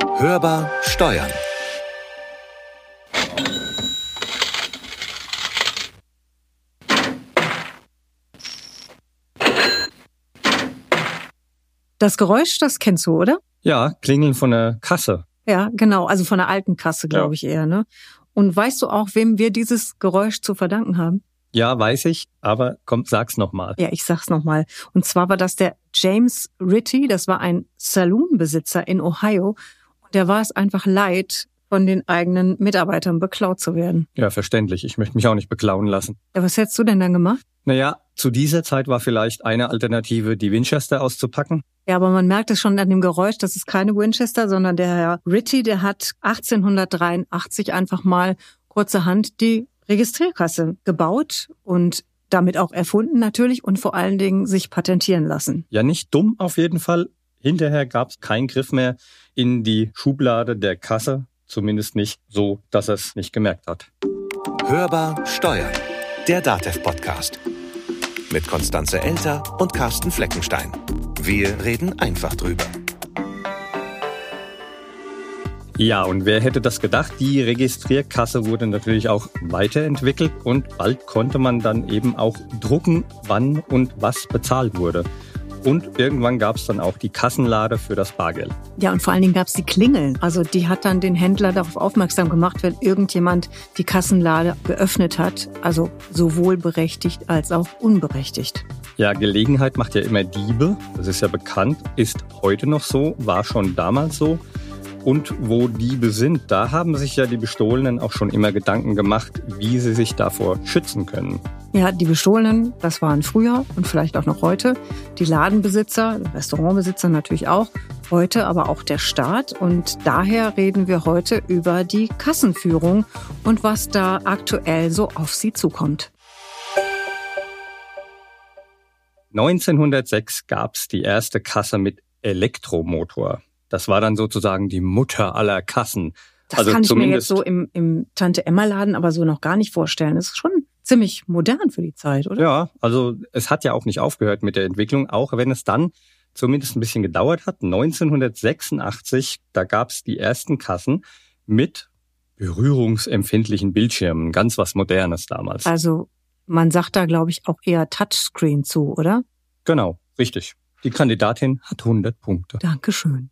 Hörbar Steuern. Das Geräusch, das kennst du, oder? Ja, Klingeln von der Kasse. Ja, genau. Also von der alten Kasse, glaube ich eher, ne? Und weißt du auch, wem wir dieses Geräusch zu verdanken haben? Ja, weiß ich, aber komm, sag's nochmal. Ja, ich sag's nochmal. Und zwar war das der James Ritty, das war ein Saloonbesitzer in Ohio. Der war es einfach leid, von den eigenen Mitarbeitern beklaut zu werden. Ja, verständlich. Ich möchte mich auch nicht beklauen lassen. Ja, was hättest du denn dann gemacht? Naja, zu dieser Zeit war vielleicht eine Alternative, die Winchester auszupacken. Ja, aber man merkt es schon an dem Geräusch, das ist keine Winchester, sondern der Herr Ritty, der hat 1883 einfach mal kurzerhand die Registrierkasse gebaut und damit auch erfunden natürlich und vor allen Dingen sich patentieren lassen. Ja, nicht dumm auf jeden Fall. Hinterher gab es keinen Griff mehr in die Schublade der Kasse, zumindest nicht so, dass er es nicht gemerkt hat. Hörbar Steuern, der DATEV-Podcast. Mit Konstanze Elter und Carsten Fleckenstein. Wir reden einfach drüber. Ja, und wer hätte das gedacht? Die Registrierkasse wurde natürlich auch weiterentwickelt und bald konnte man dann eben auch drucken, wann und was bezahlt wurde. Und irgendwann gab es dann auch die Kassenlade für das Bargeld. Ja, und vor allen Dingen gab es die Klingel. Also die hat dann den Händler darauf aufmerksam gemacht, wenn irgendjemand die Kassenlade geöffnet hat. Also sowohl berechtigt als auch unberechtigt. Ja, Gelegenheit macht ja immer Diebe. Das ist ja bekannt, ist heute noch so, war schon damals so. Und wo Diebe sind, da haben sich ja die Bestohlenen auch schon immer Gedanken gemacht, wie sie sich davor schützen können. Ja, die Bestohlenen, das waren früher und vielleicht auch noch heute. Die Ladenbesitzer, Restaurantbesitzer natürlich auch. Heute aber auch der Staat. Und daher reden wir heute über die Kassenführung und was da aktuell so auf sie zukommt. 1906 gab's die erste Kasse mit Elektromotor. Das war dann sozusagen die Mutter aller Kassen. Das also kann ich mir jetzt so im, im Tante-Emma-Laden aber so noch gar nicht vorstellen. Das ist schon ziemlich modern für die Zeit, oder? Ja, also es hat ja auch nicht aufgehört mit der Entwicklung, auch wenn es dann zumindest ein bisschen gedauert hat. 1986, da gab's die ersten Kassen mit berührungsempfindlichen Bildschirmen. Ganz was Modernes damals. Also man sagt da, glaube ich, auch eher Touchscreen zu, oder? Genau, richtig. Die Kandidatin hat 100 Punkte. Dankeschön.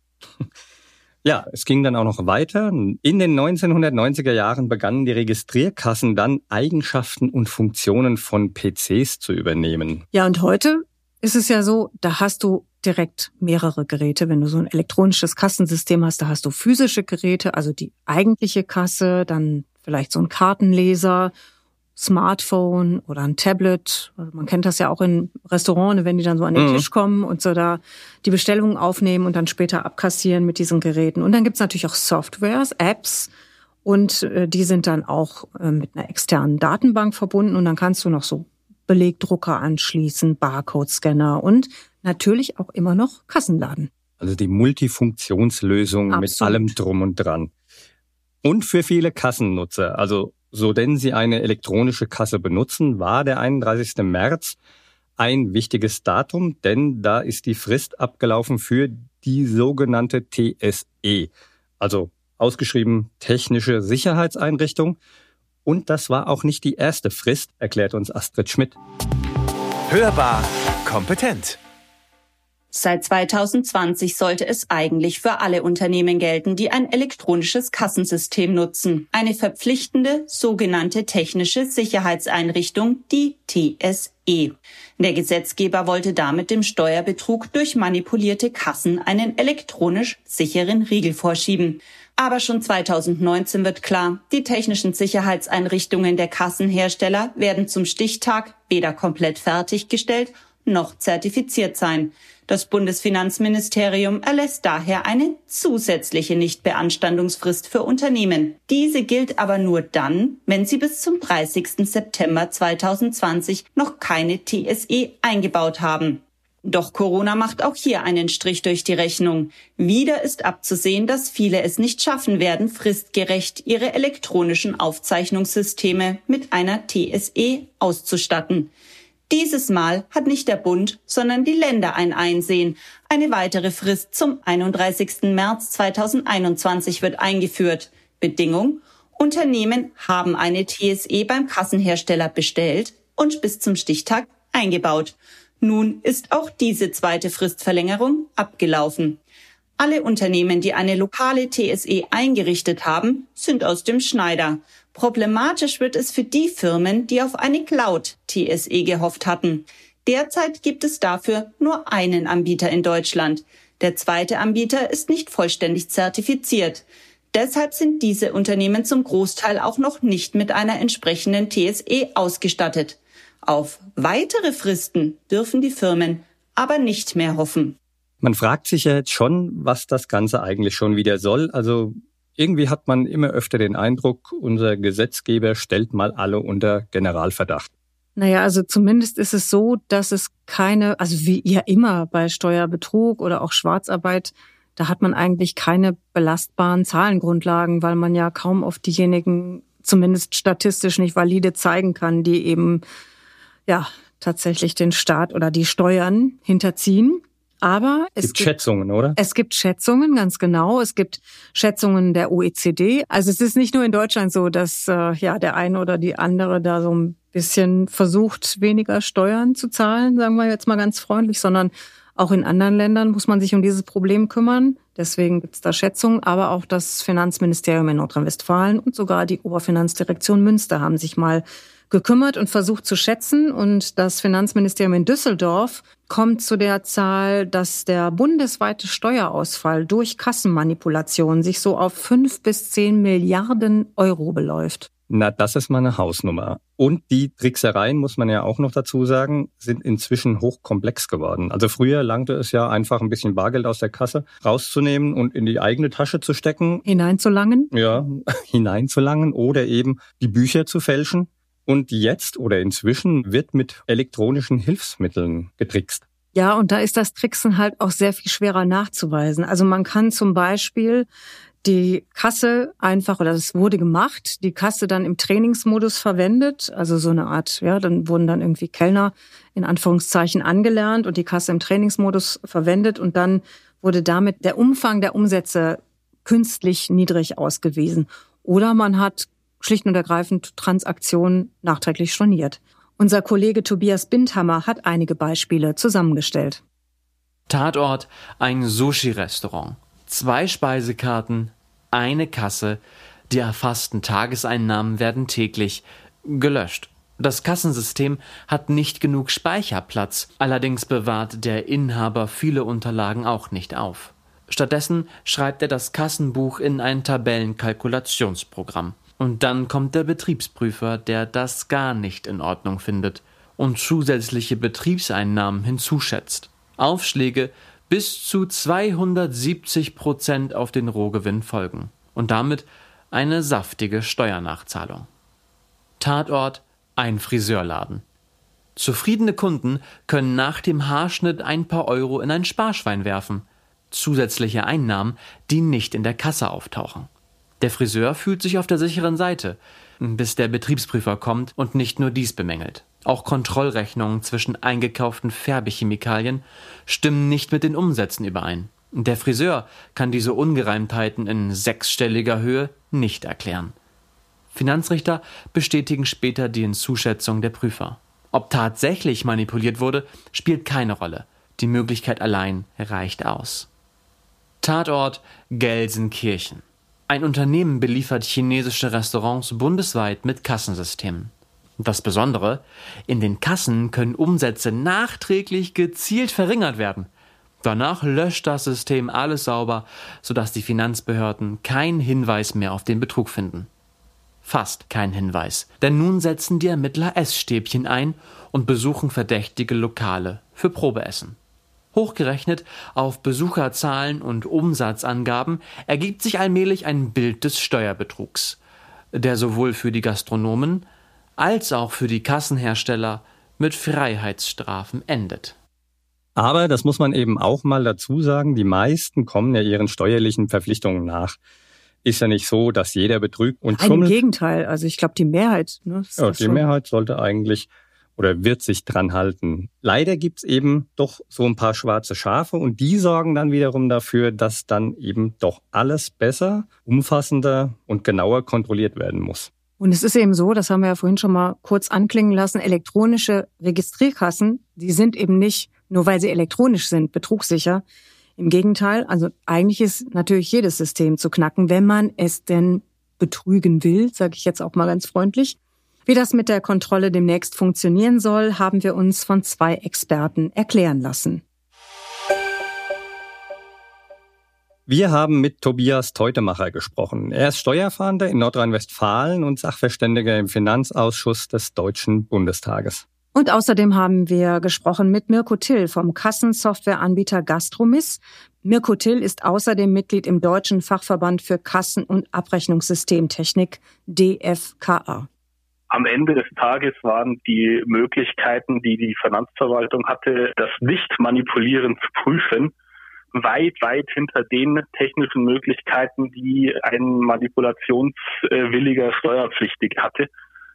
Ja, es ging dann auch noch weiter. In den 1990er Jahren begannen die Registrierkassen dann Eigenschaften und Funktionen von PCs zu übernehmen. Ja, und heute ist es ja so, da hast du direkt mehrere Geräte. Wenn du so ein elektronisches Kassensystem hast, da hast du physische Geräte, also die eigentliche Kasse, dann vielleicht so ein Kartenleser Smartphone oder ein Tablet. Also man kennt das ja auch in Restaurants, wenn die dann so an den mhm. Tisch kommen und so da die Bestellungen aufnehmen und dann später abkassieren mit diesen Geräten. Und dann gibt's natürlich auch Softwares, Apps und äh, die sind dann auch äh, mit einer externen Datenbank verbunden und dann kannst du noch so Belegdrucker anschließen, Barcode-Scanner und natürlich auch immer noch Kassenladen. Also die Multifunktionslösung Absolut. mit allem drum und dran. Und für viele Kassennutzer, also so denn sie eine elektronische Kasse benutzen, war der 31. März ein wichtiges Datum, denn da ist die Frist abgelaufen für die sogenannte TSE, also ausgeschrieben technische Sicherheitseinrichtung. Und das war auch nicht die erste Frist, erklärt uns Astrid Schmidt. Hörbar kompetent. Seit 2020 sollte es eigentlich für alle Unternehmen gelten, die ein elektronisches Kassensystem nutzen. Eine verpflichtende sogenannte technische Sicherheitseinrichtung, die TSE. Der Gesetzgeber wollte damit dem Steuerbetrug durch manipulierte Kassen einen elektronisch sicheren Riegel vorschieben. Aber schon 2019 wird klar, die technischen Sicherheitseinrichtungen der Kassenhersteller werden zum Stichtag weder komplett fertiggestellt noch zertifiziert sein. Das Bundesfinanzministerium erlässt daher eine zusätzliche Nichtbeanstandungsfrist für Unternehmen. Diese gilt aber nur dann, wenn sie bis zum 30. September 2020 noch keine TSE eingebaut haben. Doch Corona macht auch hier einen Strich durch die Rechnung. Wieder ist abzusehen, dass viele es nicht schaffen werden, fristgerecht ihre elektronischen Aufzeichnungssysteme mit einer TSE auszustatten. Dieses Mal hat nicht der Bund, sondern die Länder ein Einsehen. Eine weitere Frist zum 31. März 2021 wird eingeführt. Bedingung, Unternehmen haben eine TSE beim Kassenhersteller bestellt und bis zum Stichtag eingebaut. Nun ist auch diese zweite Fristverlängerung abgelaufen. Alle Unternehmen, die eine lokale TSE eingerichtet haben, sind aus dem Schneider. Problematisch wird es für die Firmen, die auf eine Cloud-TSE gehofft hatten. Derzeit gibt es dafür nur einen Anbieter in Deutschland. Der zweite Anbieter ist nicht vollständig zertifiziert. Deshalb sind diese Unternehmen zum Großteil auch noch nicht mit einer entsprechenden TSE ausgestattet. Auf weitere Fristen dürfen die Firmen aber nicht mehr hoffen. Man fragt sich ja jetzt schon, was das Ganze eigentlich schon wieder soll. Also irgendwie hat man immer öfter den Eindruck, unser Gesetzgeber stellt mal alle unter Generalverdacht. Naja, also zumindest ist es so, dass es keine, also wie ja immer bei Steuerbetrug oder auch Schwarzarbeit, da hat man eigentlich keine belastbaren Zahlengrundlagen, weil man ja kaum auf diejenigen zumindest statistisch nicht valide zeigen kann, die eben ja tatsächlich den Staat oder die Steuern hinterziehen. Aber es gibt, gibt Schätzungen, oder? Es gibt Schätzungen, ganz genau. Es gibt Schätzungen der OECD. Also es ist nicht nur in Deutschland so, dass äh, ja der eine oder die andere da so ein bisschen versucht, weniger Steuern zu zahlen, sagen wir jetzt mal ganz freundlich, sondern auch in anderen Ländern muss man sich um dieses Problem kümmern. Deswegen gibt es da Schätzungen, aber auch das Finanzministerium in Nordrhein-Westfalen und sogar die Oberfinanzdirektion Münster haben sich mal gekümmert und versucht zu schätzen. Und das Finanzministerium in Düsseldorf kommt zu der Zahl, dass der bundesweite Steuerausfall durch Kassenmanipulation sich so auf fünf bis zehn Milliarden Euro beläuft. Na, das ist mal eine Hausnummer. Und die Tricksereien, muss man ja auch noch dazu sagen, sind inzwischen hochkomplex geworden. Also früher langte es ja einfach ein bisschen Bargeld aus der Kasse rauszunehmen und in die eigene Tasche zu stecken. Hineinzulangen? Ja, hineinzulangen oder eben die Bücher zu fälschen. Und jetzt oder inzwischen wird mit elektronischen Hilfsmitteln getrickst. Ja, und da ist das Tricksen halt auch sehr viel schwerer nachzuweisen. Also man kann zum Beispiel die Kasse einfach, oder das wurde gemacht, die Kasse dann im Trainingsmodus verwendet, also so eine Art, ja, dann wurden dann irgendwie Kellner in Anführungszeichen angelernt und die Kasse im Trainingsmodus verwendet und dann wurde damit der Umfang der Umsätze künstlich niedrig ausgewiesen. Oder man hat schlicht und ergreifend Transaktionen nachträglich storniert. Unser Kollege Tobias Bindhammer hat einige Beispiele zusammengestellt. Tatort ein Sushi-Restaurant. Zwei Speisekarten, eine Kasse, die erfassten Tageseinnahmen werden täglich gelöscht. Das Kassensystem hat nicht genug Speicherplatz, allerdings bewahrt der Inhaber viele Unterlagen auch nicht auf. Stattdessen schreibt er das Kassenbuch in ein Tabellenkalkulationsprogramm. Und dann kommt der Betriebsprüfer, der das gar nicht in Ordnung findet und zusätzliche Betriebseinnahmen hinzuschätzt. Aufschläge bis zu 270 Prozent auf den Rohgewinn folgen und damit eine saftige Steuernachzahlung. Tatort ein Friseurladen. Zufriedene Kunden können nach dem Haarschnitt ein paar Euro in ein Sparschwein werfen. Zusätzliche Einnahmen, die nicht in der Kasse auftauchen. Der Friseur fühlt sich auf der sicheren Seite, bis der Betriebsprüfer kommt und nicht nur dies bemängelt. Auch Kontrollrechnungen zwischen eingekauften Färbechemikalien stimmen nicht mit den Umsätzen überein. Der Friseur kann diese Ungereimtheiten in sechsstelliger Höhe nicht erklären. Finanzrichter bestätigen später die Hinzuschätzung der Prüfer. Ob tatsächlich manipuliert wurde, spielt keine Rolle. Die Möglichkeit allein reicht aus. Tatort Gelsenkirchen. Ein Unternehmen beliefert chinesische Restaurants bundesweit mit Kassensystemen. Das Besondere, in den Kassen können Umsätze nachträglich gezielt verringert werden. Danach löscht das System alles sauber, sodass die Finanzbehörden keinen Hinweis mehr auf den Betrug finden. Fast kein Hinweis, denn nun setzen die Ermittler Essstäbchen ein und besuchen verdächtige Lokale für Probeessen. Hochgerechnet auf Besucherzahlen und Umsatzangaben ergibt sich allmählich ein Bild des Steuerbetrugs, der sowohl für die Gastronomen als auch für die Kassenhersteller mit Freiheitsstrafen endet. Aber das muss man eben auch mal dazu sagen, die meisten kommen ja ihren steuerlichen Verpflichtungen nach. Ist ja nicht so, dass jeder betrügt und schummelt. Im Gegenteil, also ich glaube die Mehrheit. Ne, ja, die. Mehrheit sollte eigentlich oder wird sich dran halten. Leider gibt's eben doch so ein paar schwarze Schafe und die sorgen dann wiederum dafür, dass dann eben doch alles besser, umfassender und genauer kontrolliert werden muss. Und es ist eben so, das haben wir ja vorhin schon mal kurz anklingen lassen, elektronische Registrierkassen, die sind eben nicht, nur weil sie elektronisch sind, betrugssicher. Im Gegenteil, also eigentlich ist natürlich jedes System zu knacken, wenn man es denn betrügen will, sage ich jetzt auch mal ganz freundlich. Wie das mit der Kontrolle demnächst funktionieren soll, haben wir uns von zwei Experten erklären lassen. Wir haben mit Tobias Teutemacher gesprochen. Er ist Steuerfahnder in Nordrhein-Westfalen und Sachverständiger im Finanzausschuss des Deutschen Bundestages. Und außerdem haben wir gesprochen mit Mirko Till vom Kassensoftwareanbieter Gastromis. Mirko Till ist außerdem Mitglied im Deutschen Fachverband für Kassen- und Abrechnungssystemtechnik DFKA. Am Ende des Tages waren die Möglichkeiten, die die Finanzverwaltung hatte, das Nicht-Manipulieren zu prüfen, weit, weit hinter den technischen Möglichkeiten, die ein manipulationswilliger Steuerpflichtiger hatte.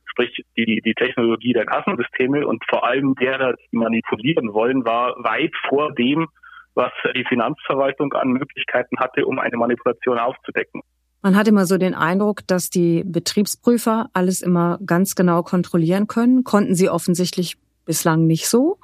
Sprich, die, die Technologie der Kassensysteme und vor allem derer, die manipulieren wollen, war weit vor dem, was die Finanzverwaltung an Möglichkeiten hatte, um eine Manipulation aufzudecken. Man hat immer so den Eindruck, dass die Betriebsprüfer alles immer ganz genau kontrollieren können. Konnten sie offensichtlich bislang nicht so.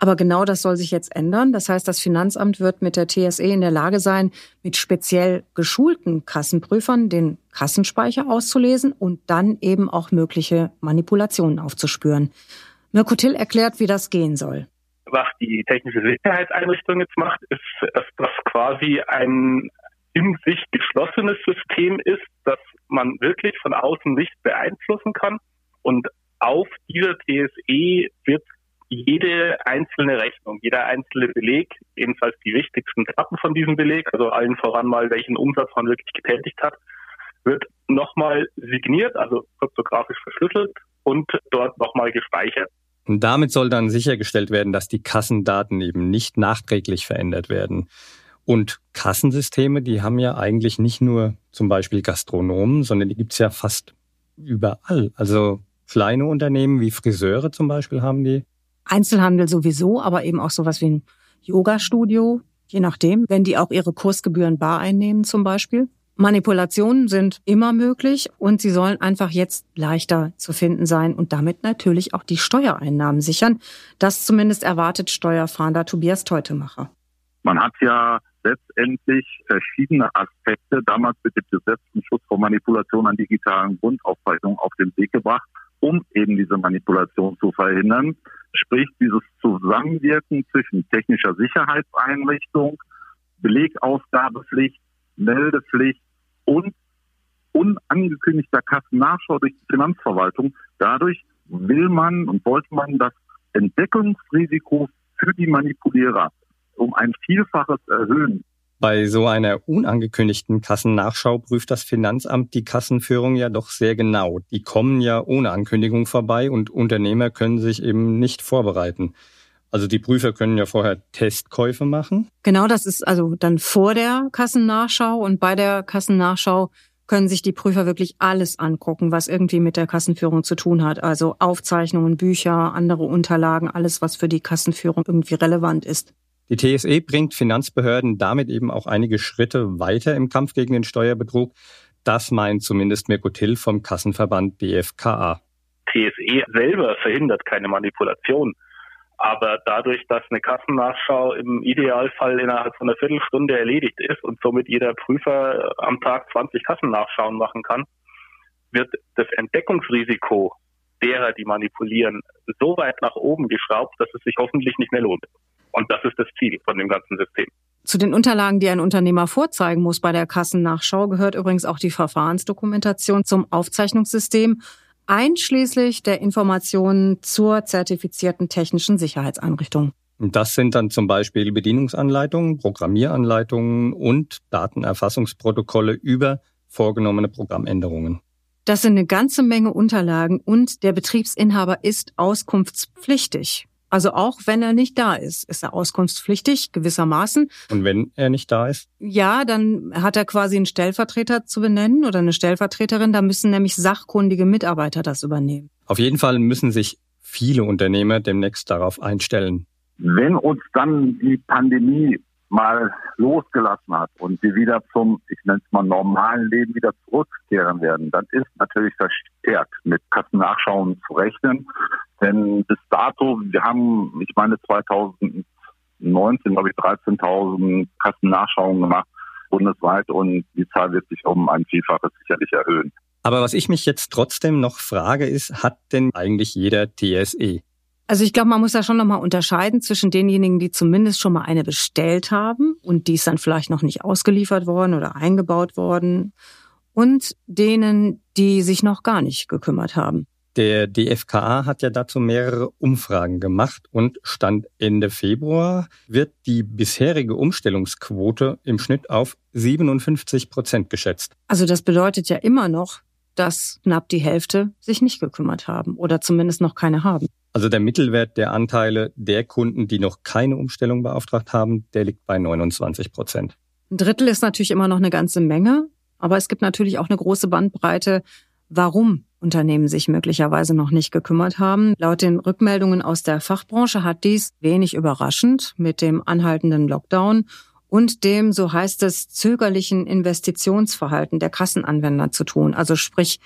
Aber genau das soll sich jetzt ändern. Das heißt, das Finanzamt wird mit der TSE in der Lage sein, mit speziell geschulten Kassenprüfern den Kassenspeicher auszulesen und dann eben auch mögliche Manipulationen aufzuspüren. Mirko Till erklärt, wie das gehen soll. Was die technische Sicherheitseinrichtung jetzt macht, ist, dass das quasi ein in sich geschlossenes System ist, das man wirklich von außen nicht beeinflussen kann. Und auf dieser TSE wird jede einzelne Rechnung, jeder einzelne Beleg, ebenfalls die wichtigsten Daten von diesem Beleg, also allen voran mal, welchen Umsatz man wirklich getätigt hat, wird nochmal signiert, also kryptografisch verschlüsselt und dort nochmal gespeichert. Und damit soll dann sichergestellt werden, dass die Kassendaten eben nicht nachträglich verändert werden. Und Kassensysteme, die haben ja eigentlich nicht nur zum Beispiel Gastronomen, sondern die gibt's ja fast überall. Also kleine Unternehmen wie Friseure zum Beispiel haben die. Einzelhandel sowieso, aber eben auch sowas wie ein Yoga-Studio, je nachdem, wenn die auch ihre Kursgebühren bar einnehmen zum Beispiel. Manipulationen sind immer möglich und sie sollen einfach jetzt leichter zu finden sein und damit natürlich auch die Steuereinnahmen sichern. Das zumindest erwartet Steuerfahnder Tobias Teutemacher. Man hat ja letztendlich verschiedene Aspekte damals mit dem Gesetz zum Schutz vor Manipulation an digitalen Grundaufzeichnungen auf den Weg gebracht, um eben diese Manipulation zu verhindern. Sprich, dieses Zusammenwirken zwischen technischer Sicherheitseinrichtung, Belegausgabepflicht, Meldepflicht und unangekündigter Kassennachschau durch die Finanzverwaltung. Dadurch will man und wollte man das Entdeckungsrisiko für die Manipulierer um ein Vielfaches erhöhen. Bei so einer unangekündigten Kassennachschau prüft das Finanzamt die Kassenführung ja doch sehr genau. Die kommen ja ohne Ankündigung vorbei und Unternehmer können sich eben nicht vorbereiten. Also die Prüfer können ja vorher Testkäufe machen. Genau, das ist also dann vor der Kassennachschau und bei der Kassennachschau können sich die Prüfer wirklich alles angucken, was irgendwie mit der Kassenführung zu tun hat. Also Aufzeichnungen, Bücher, andere Unterlagen, alles, was für die Kassenführung irgendwie relevant ist. Die TSE bringt Finanzbehörden damit eben auch einige Schritte weiter im Kampf gegen den Steuerbetrug. Das meint zumindest Mirko Till vom Kassenverband BFKA. TSE selber verhindert keine Manipulation. Aber dadurch, dass eine Kassennachschau im Idealfall innerhalb von einer Viertelstunde erledigt ist und somit jeder Prüfer am Tag 20 Kassennachschauen machen kann, wird das Entdeckungsrisiko derer, die manipulieren, so weit nach oben geschraubt, dass es sich hoffentlich nicht mehr lohnt. Und das ist das Ziel von dem ganzen System. Zu den Unterlagen, die ein Unternehmer vorzeigen muss bei der Kassennachschau, gehört übrigens auch die Verfahrensdokumentation zum Aufzeichnungssystem, einschließlich der Informationen zur zertifizierten technischen Sicherheitseinrichtung. Das sind dann zum Beispiel Bedienungsanleitungen, Programmieranleitungen und Datenerfassungsprotokolle über vorgenommene Programmänderungen. Das sind eine ganze Menge Unterlagen und der Betriebsinhaber ist auskunftspflichtig. Also auch wenn er nicht da ist, ist er auskunftspflichtig gewissermaßen. Und wenn er nicht da ist? Ja, dann hat er quasi einen Stellvertreter zu benennen oder eine Stellvertreterin. Da müssen nämlich sachkundige Mitarbeiter das übernehmen. Auf jeden Fall müssen sich viele Unternehmer demnächst darauf einstellen. Wenn uns dann die Pandemie mal losgelassen hat und wir wieder zum, ich nenne es mal, normalen Leben wieder zurückkehren werden, dann ist natürlich verstärkt mit Kassennachschauen zu rechnen. Denn bis dato, wir haben, ich meine, 2019, glaube ich, 13.000 Kassennachschauungen gemacht bundesweit und die Zahl wird sich um ein Vielfaches sicherlich erhöhen. Aber was ich mich jetzt trotzdem noch frage, ist, hat denn eigentlich jeder TSE? Also ich glaube, man muss da schon nochmal unterscheiden zwischen denjenigen, die zumindest schon mal eine bestellt haben und die ist dann vielleicht noch nicht ausgeliefert worden oder eingebaut worden und denen, die sich noch gar nicht gekümmert haben. Der DFKA hat ja dazu mehrere Umfragen gemacht und Stand Ende Februar wird die bisherige Umstellungsquote im Schnitt auf 57 Prozent geschätzt. Also das bedeutet ja immer noch, dass knapp die Hälfte sich nicht gekümmert haben oder zumindest noch keine haben. Also der Mittelwert der Anteile der Kunden, die noch keine Umstellung beauftragt haben, der liegt bei 29 Prozent. Ein Drittel ist natürlich immer noch eine ganze Menge, aber es gibt natürlich auch eine große Bandbreite, warum Unternehmen sich möglicherweise noch nicht gekümmert haben. Laut den Rückmeldungen aus der Fachbranche hat dies wenig überraschend mit dem anhaltenden Lockdown und dem, so heißt es, zögerlichen Investitionsverhalten der Kassenanwender zu tun. Also sprich,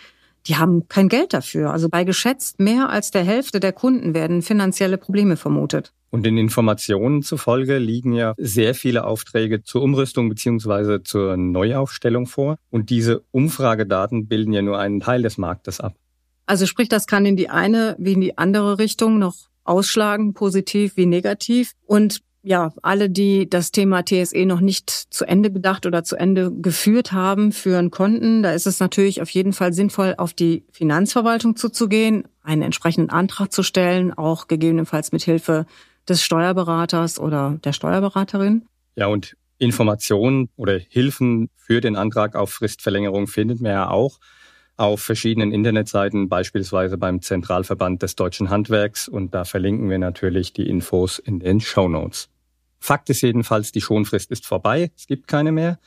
die haben kein Geld dafür. Also bei geschätzt mehr als der Hälfte der Kunden werden finanzielle Probleme vermutet. Und den Informationen zufolge liegen ja sehr viele Aufträge zur Umrüstung beziehungsweise zur Neuaufstellung vor. Und diese Umfragedaten bilden ja nur einen Teil des Marktes ab. Also sprich, das kann in die eine wie in die andere Richtung noch ausschlagen, positiv wie negativ. Und ja, alle, die das Thema TSE noch nicht zu Ende gedacht oder zu Ende geführt haben, führen konnten. Da ist es natürlich auf jeden Fall sinnvoll, auf die Finanzverwaltung zuzugehen, einen entsprechenden Antrag zu stellen, auch gegebenenfalls mit Hilfe des Steuerberaters oder der Steuerberaterin. Ja, und Informationen oder Hilfen für den Antrag auf Fristverlängerung findet man ja auch auf verschiedenen Internetseiten, beispielsweise beim Zentralverband des deutschen Handwerks. Und da verlinken wir natürlich die Infos in den Show Notes. Fakt ist jedenfalls, die Schonfrist ist vorbei, es gibt keine mehr.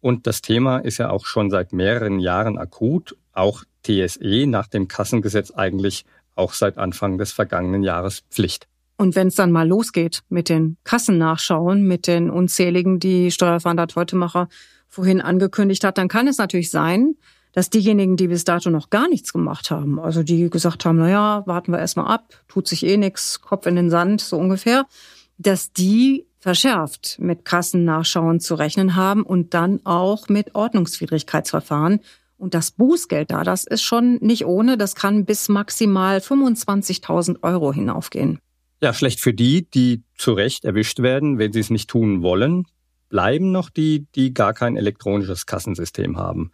Und das Thema ist ja auch schon seit mehreren Jahren akut. Auch TSE nach dem Kassengesetz eigentlich auch seit Anfang des vergangenen Jahres Pflicht. Und wenn es dann mal losgeht mit den Kassennachschauen, mit den unzähligen, die Steuerfahnder Teutemacher vorhin angekündigt hat, dann kann es natürlich sein, dass diejenigen, die bis dato noch gar nichts gemacht haben, also die gesagt haben, na ja, warten wir erstmal ab, tut sich eh nichts, Kopf in den Sand, so ungefähr, dass die verschärft mit Kassennachschauen zu rechnen haben und dann auch mit Ordnungswidrigkeitsverfahren. Und das Bußgeld da, das ist schon nicht ohne, das kann bis maximal 25.000 Euro hinaufgehen. Ja, schlecht für die, die zu Recht erwischt werden, wenn sie es nicht tun wollen. Bleiben noch die, die gar kein elektronisches Kassensystem haben.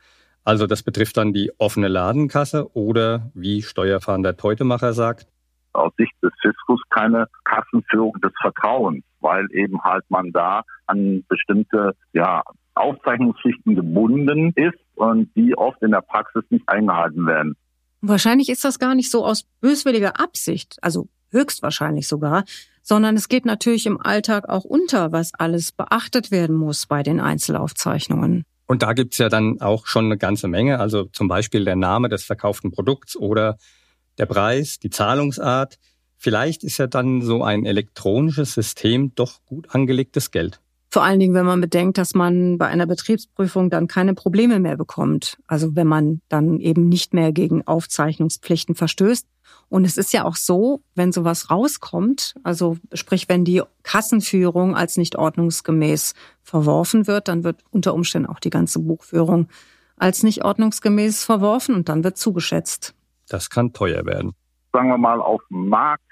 Also das betrifft dann die offene Ladenkasse oder, wie Steuerfahnder Teutemacher sagt, aus Sicht des Fiskus keine Kassenführung des Vertrauens, weil eben halt man da an bestimmte ja, Aufzeichnungspflichten gebunden ist und die oft in der Praxis nicht eingehalten werden. Wahrscheinlich ist das gar nicht so aus böswilliger Absicht, also höchstwahrscheinlich sogar, sondern es geht natürlich im Alltag auch unter, was alles beachtet werden muss bei den Einzelaufzeichnungen. Und da gibt's ja dann auch schon eine ganze Menge, also zum Beispiel der Name des verkauften Produkts oder der Preis, die Zahlungsart. Vielleicht ist ja dann so ein elektronisches System doch gut angelegtes Geld. Vor allen Dingen, wenn man bedenkt, dass man bei einer Betriebsprüfung dann keine Probleme mehr bekommt. Also wenn man dann eben nicht mehr gegen Aufzeichnungspflichten verstößt. Und es ist ja auch so, wenn sowas rauskommt, also sprich, wenn die Kassenführung als nicht ordnungsgemäß verworfen wird, dann wird unter Umständen auch die ganze Buchführung als nicht ordnungsgemäß verworfen und dann wird zugeschätzt. Das kann teuer werden. Sagen wir mal, auf dem Markt,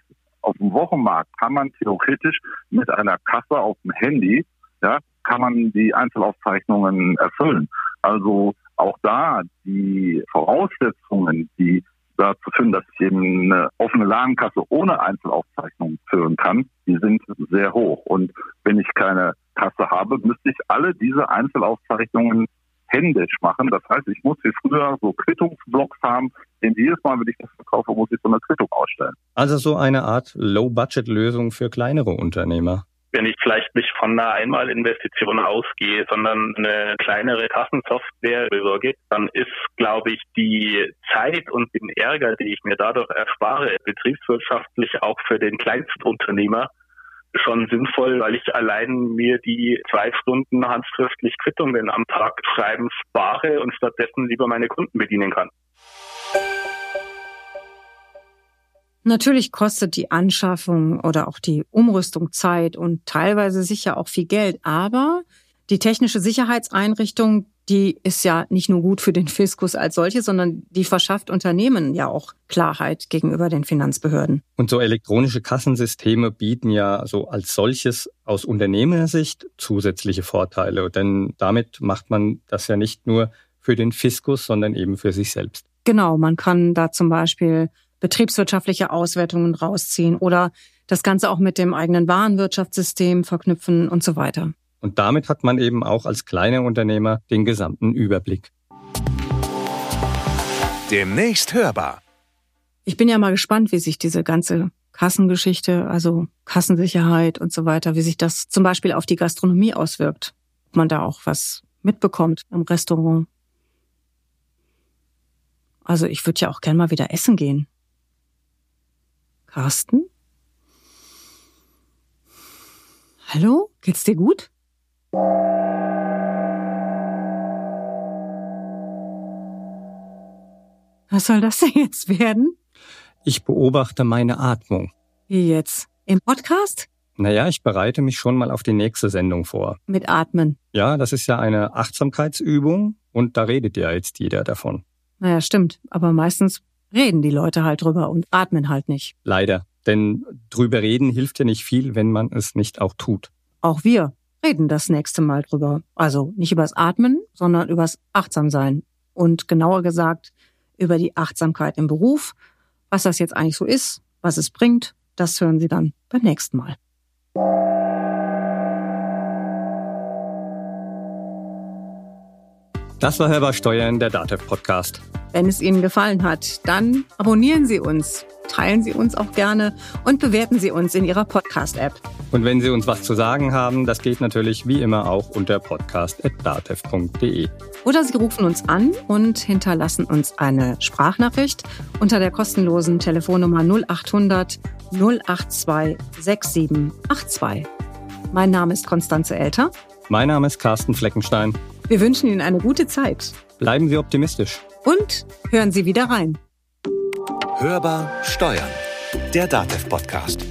auf dem Wochenmarkt kann man theoretisch mit einer Kasse auf dem Handy, ja, kann man die Einzelaufzeichnungen erfüllen. Also auch da die Voraussetzungen, die dazu führen, dass ich eben eine offene Ladenkasse ohne Einzelaufzeichnung führen kann, die sind sehr hoch. Und wenn ich keine Kasse habe, müsste ich alle diese Einzelaufzeichnungen händisch machen. Das heißt, ich muss wie früher so Quittungsblocks haben, denn jedes Mal, wenn ich das verkaufe, muss ich so eine Quittung ausstellen. Also so eine Art Low-Budget-Lösung für kleinere Unternehmer. Wenn ich vielleicht nicht von einer Einmalinvestition ausgehe, sondern eine kleinere Kassensoftware besorge, dann ist, glaube ich, die Zeit und den Ärger, die ich mir dadurch erspare, betriebswirtschaftlich auch für den Kleinstunternehmer, schon sinnvoll, weil ich allein mir die zwei Stunden handschriftlich Quittungen am Tag schreiben spare und stattdessen lieber meine Kunden bedienen kann. Natürlich kostet die Anschaffung oder auch die Umrüstung Zeit und teilweise sicher auch viel Geld, aber die technische Sicherheitseinrichtung, die ist ja nicht nur gut für den Fiskus als solche, sondern die verschafft Unternehmen ja auch Klarheit gegenüber den Finanzbehörden. Und so elektronische Kassensysteme bieten ja so als solches aus Unternehmersicht zusätzliche Vorteile, denn damit macht man das ja nicht nur für den Fiskus, sondern eben für sich selbst. Genau, man kann da zum Beispiel betriebswirtschaftliche Auswertungen rausziehen oder das Ganze auch mit dem eigenen Warenwirtschaftssystem verknüpfen und so weiter. Und damit hat man eben auch als kleiner Unternehmer den gesamten Überblick. Demnächst hörbar. Ich bin ja mal gespannt, wie sich diese ganze Kassengeschichte, also Kassensicherheit und so weiter, wie sich das zum Beispiel auf die Gastronomie auswirkt. Ob man da auch was mitbekommt im Restaurant. Also ich würde ja auch gern mal wieder essen gehen. Carsten? Hallo? Geht's dir gut? Was soll das denn jetzt werden? Ich beobachte meine Atmung. Wie jetzt? Im Podcast? Naja, ich bereite mich schon mal auf die nächste Sendung vor. Mit Atmen. Ja, das ist ja eine Achtsamkeitsübung und da redet ja jetzt jeder davon. Naja, stimmt. Aber meistens reden die Leute halt drüber und atmen halt nicht. Leider. Denn drüber reden hilft ja nicht viel, wenn man es nicht auch tut. Auch wir reden das nächste Mal drüber. Also nicht übers Atmen, sondern übers Achtsamsein. Und genauer gesagt über die Achtsamkeit im Beruf. Was das jetzt eigentlich so ist, was es bringt, das hören Sie dann beim nächsten Mal. Das war Hörbar Steuern, der DATEV Podcast. Wenn es Ihnen gefallen hat, dann abonnieren Sie uns, teilen Sie uns auch gerne und bewerten Sie uns in Ihrer Podcast-App. Und wenn Sie uns was zu sagen haben, das geht natürlich wie immer auch unter podcast.datev.de. Oder Sie rufen uns an und hinterlassen uns eine Sprachnachricht unter der kostenlosen Telefonnummer 0800 082 6782. Mein Name ist Konstanze Elter. Mein Name ist Carsten Fleckenstein. Wir wünschen Ihnen eine gute Zeit. Bleiben Sie optimistisch. Und hören Sie wieder rein. Hörbar Steuern. Der Datev Podcast.